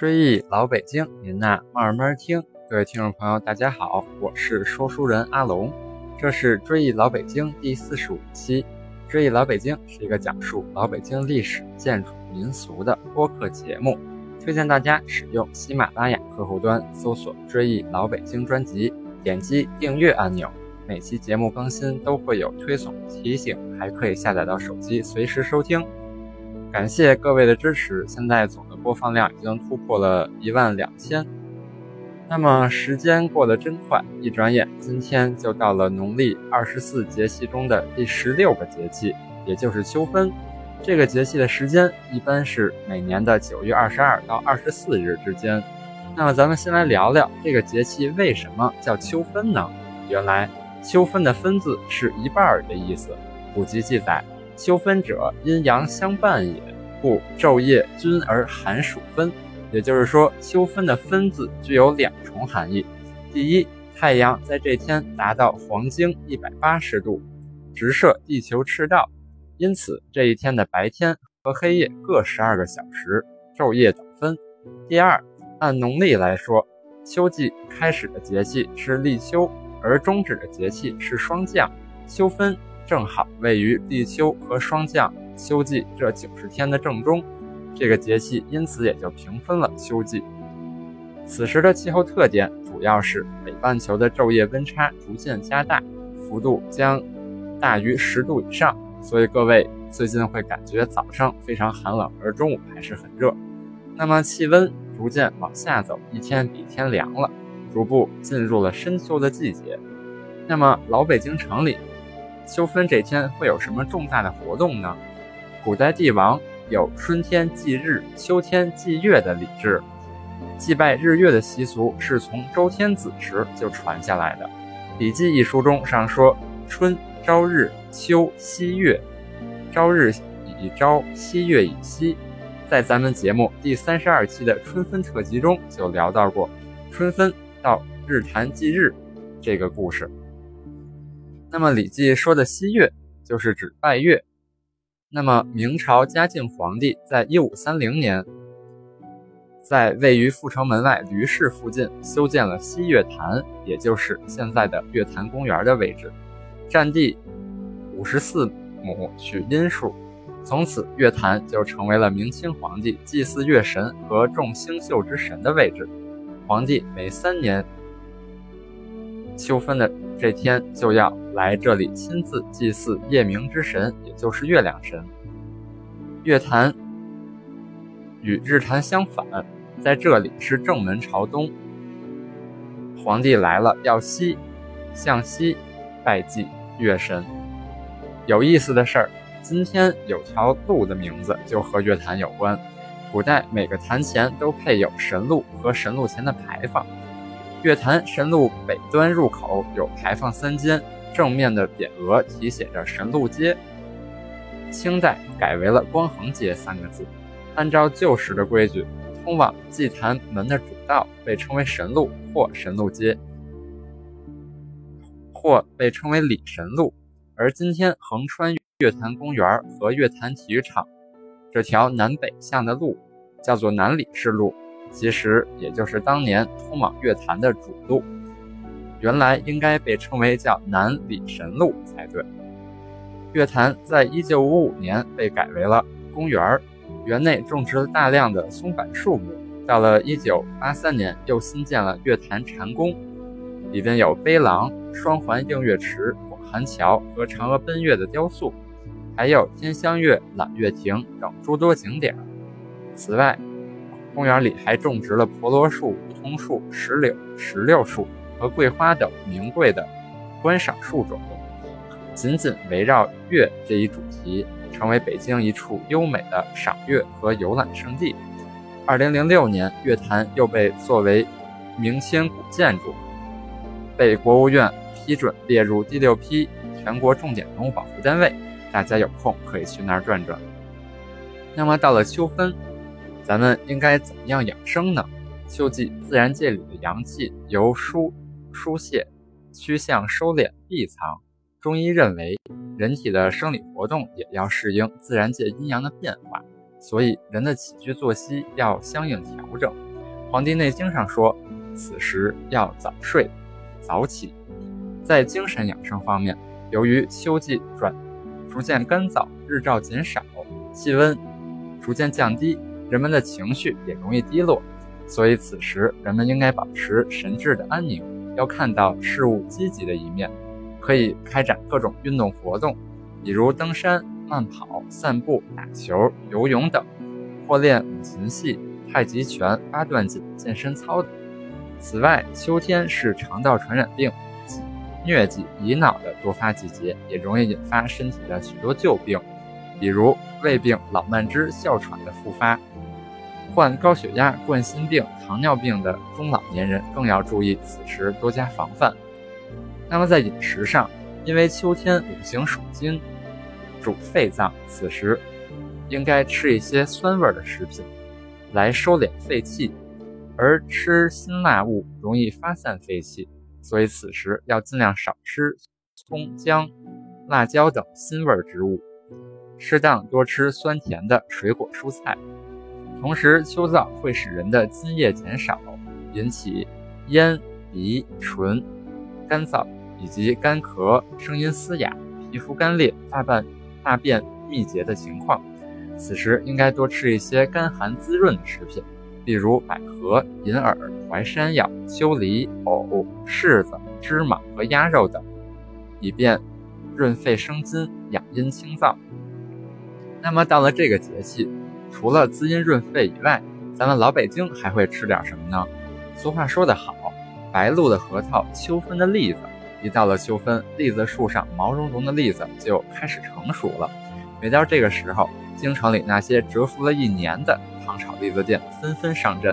追忆老北京，您呐慢慢听。各位听众朋友，大家好，我是说书人阿龙，这是追忆老北京第四十五期。追忆老北京是一个讲述老北京历史、建筑、民俗的播客节目，推荐大家使用喜马拉雅客户端搜索“追忆老北京”专辑，点击订阅按钮，每期节目更新都会有推送提醒，还可以下载到手机随时收听。感谢各位的支持，现在总的播放量已经突破了一万两千。那么时间过得真快，一转眼今天就到了农历二十四节气中的第十六个节气，也就是秋分。这个节气的时间一般是每年的九月二十二到二十四日之间。那么咱们先来聊聊这个节气为什么叫秋分呢？原来秋分的分字是一半的意思。古籍记载。秋分者，阴阳相伴也，故昼夜均而寒暑分。也就是说，秋分的分字具有两重含义：第一，太阳在这天达到黄经一百八十度，直射地球赤道，因此这一天的白天和黑夜各十二个小时，昼夜等分。第二，按农历来说，秋季开始的节气是立秋，而终止的节气是霜降，秋分。正好位于立秋和霜降秋季这九十天的正中，这个节气因此也就平分了秋季。此时的气候特点主要是北半球的昼夜温差逐渐加大，幅度将大于十度以上，所以各位最近会感觉早上非常寒冷，而中午还是很热。那么气温逐渐往下走，一天比一天凉了，逐步进入了深秋的季节。那么老北京城里。秋分这天会有什么重大的活动呢？古代帝王有春天祭日、秋天祭月的礼制，祭拜日月的习俗是从周天子时就传下来的。《礼记》一书中上说：“春朝日，秋夕月。朝日以朝，夕月以夕。”在咱们节目第三十二期的春分特辑中就聊到过，春分到日坛祭日这个故事。那么《礼记》说的夕月就是指拜月。那么明朝嘉靖皇帝在一五三零年，在位于阜成门外驴市附近修建了西月坛，也就是现在的月坛公园的位置，占地五十四亩，取阴数。从此，月坛就成为了明清皇帝祭祀月神和众星宿之神的位置。皇帝每三年秋分的。这天就要来这里亲自祭祀夜明之神，也就是月亮神。月坛与日坛相反，在这里是正门朝东。皇帝来了要西，向西拜祭月神。有意思的事儿，今天有条路的名字就和月坛有关。古代每个坛前都配有神鹿和神鹿前的牌坊。月坛神路北端入口有牌坊三间，正面的匾额题写着“神路街”。清代改为了“光恒街”三个字。按照旧时的规矩，通往祭坛门的主道被称为神路或神路街，或被称为里神路。而今天横穿月坛公园和月坛体育场这条南北向的路，叫做南里士路。其实也就是当年通往月坛的主路，原来应该被称为叫南礼神路才对。月坛在一九五五年被改为了公园儿，园内种植了大量的松柏树木。到了一九八三年，又新建了月坛禅宫，里边有碑廊、双环映月池、广寒桥和嫦娥奔月的雕塑，还有天香月、揽月亭等诸多景点。此外，公园里还种植了婆罗树、梧桐树、石榴、石榴树和桂花等名贵的观赏树种，紧紧围绕月这一主题，成为北京一处优美的赏月和游览胜地。二零零六年，月坛又被作为明清古建筑，被国务院批准列入第六批全国重点文物保护单位。大家有空可以去那儿转转。那么到了秋分。咱们应该怎么样养生呢？秋季自然界里的阳气由疏疏泄趋向收敛闭藏。中医认为，人体的生理活动也要适应自然界阴阳的变化。所以人的起居作息要相应调整。《黄帝内经》上说，此时要早睡早起。在精神养生方面，由于秋季转逐渐干燥，日照减少，气温逐渐降低，人们的情绪也容易低落，所以此时人们应该保持神志的安宁，要看到事物积极的一面，可以开展各种运动活动，比如登山、慢跑、散步、打球、游泳等，或练五禽戏、太极拳、八段锦、健身操等。此外，秋天是肠道传染病。疟疾、乙脑的多发季节，也容易引发身体的许多旧病，比如胃病、老慢支、哮喘的复发。患高血压、冠心病、糖尿病的中老年人更要注意此时多加防范。那么在饮食上，因为秋天五行属金，主肺脏，此时应该吃一些酸味的食品，来收敛肺气，而吃辛辣物容易发散肺气。所以此时要尽量少吃葱、姜、辣椒等辛味植物，适当多吃酸甜的水果蔬菜。同时，秋燥会使人的津液减少，引起咽、鼻、唇干燥，以及干咳、声音嘶哑、皮肤干裂、大便大便秘结的情况。此时应该多吃一些甘寒滋润的食品。例如百合、银耳、淮山药、秋梨、藕、柿子、芝麻和鸭肉等，以便润肺生津、养阴清燥。那么到了这个节气，除了滋阴润肺以外，咱们老北京还会吃点什么呢？俗话说得好，白露的核桃，秋分的栗子。一到了秋分，栗子树上毛茸茸的栗子就开始成熟了。每到这个时候，京城里那些蛰伏了一年的。糖炒栗子店纷纷上阵，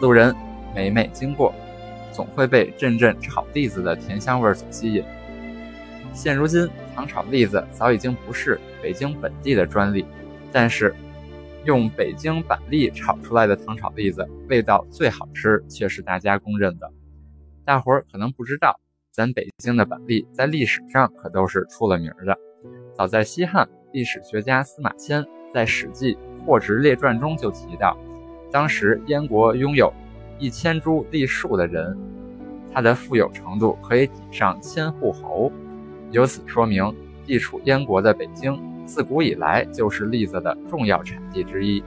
路人每每经过，总会被阵阵炒栗子的甜香味所吸引。现如今，糖炒栗子早已经不是北京本地的专利，但是用北京板栗炒出来的糖炒栗子味道最好吃，却是大家公认的。大伙儿可能不知道，咱北京的板栗在历史上可都是出了名的。早在西汉，历史学家司马迁在《史记》。《货殖列传》中就提到，当时燕国拥有一千株栗树的人，他的富有程度可以抵上千户侯。由此说明，地处燕国的北京，自古以来就是栗子的重要产地之一。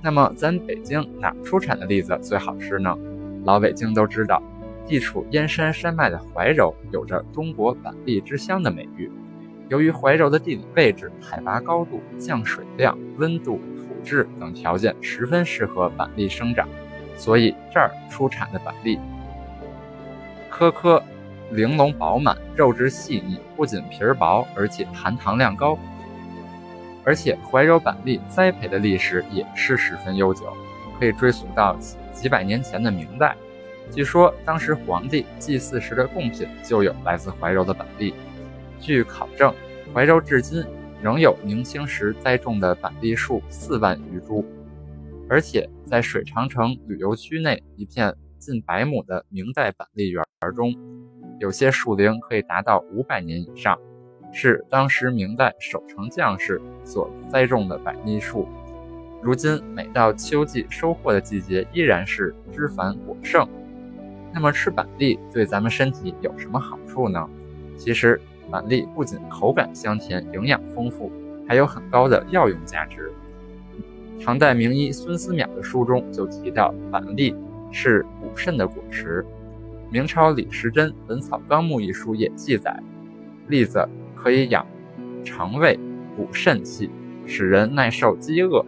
那么，咱北京哪出产的栗子最好吃呢？老北京都知道，地处燕山山脉的怀柔，有着“中国板栗之乡”的美誉。由于怀柔的地理位置、海拔高度、降水量、温度、土质等条件十分适合板栗生长，所以这儿出产的板栗颗颗玲珑饱满，肉质细腻，不仅皮儿薄，而且含糖量高。而且怀柔板栗栽培的历史也是十分悠久，可以追溯到几百年前的明代。据说当时皇帝祭祀时的贡品就有来自怀柔的板栗。据考证，怀柔至今仍有明清时栽种的板栗树四万余株，而且在水长城旅游区内一片近百亩的明代板栗园中，有些树龄可以达到五百年以上，是当时明代守城将士所栽种的板栗树。如今每到秋季收获的季节，依然是枝繁果盛。那么吃板栗对咱们身体有什么好处呢？其实。板栗不仅口感香甜、营养丰富，还有很高的药用价值。唐代名医孙思邈的书中就提到，板栗是补肾的果实。明朝李时珍《本草纲目》一书也记载，栗子可以养肠胃、补肾气，使人耐受饥饿。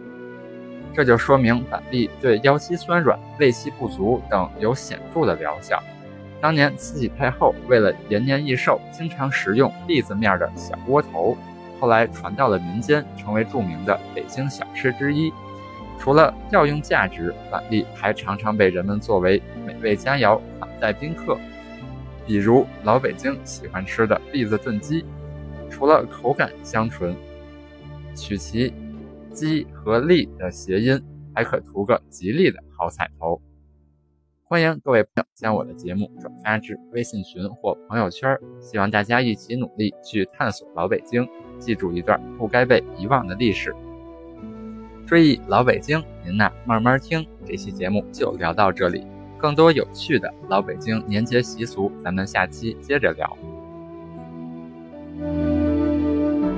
这就说明板栗对腰膝酸软、胃气不足等有显著的疗效。当年慈禧太后为了延年益寿，经常食用栗子面的小窝头，后来传到了民间，成为著名的北京小吃之一。除了药用价值，板栗还常常被人们作为美味佳肴款待宾客。比如老北京喜欢吃的栗子炖鸡，除了口感香醇，取其“鸡”和“栗”的谐音，还可图个吉利的好彩头。欢迎各位朋友将我的节目转发至微信群或朋友圈，希望大家一起努力去探索老北京，记住一段不该被遗忘的历史。追忆老北京，您呐慢慢听。这期节目就聊到这里，更多有趣的老北京年节习俗，咱们下期接着聊。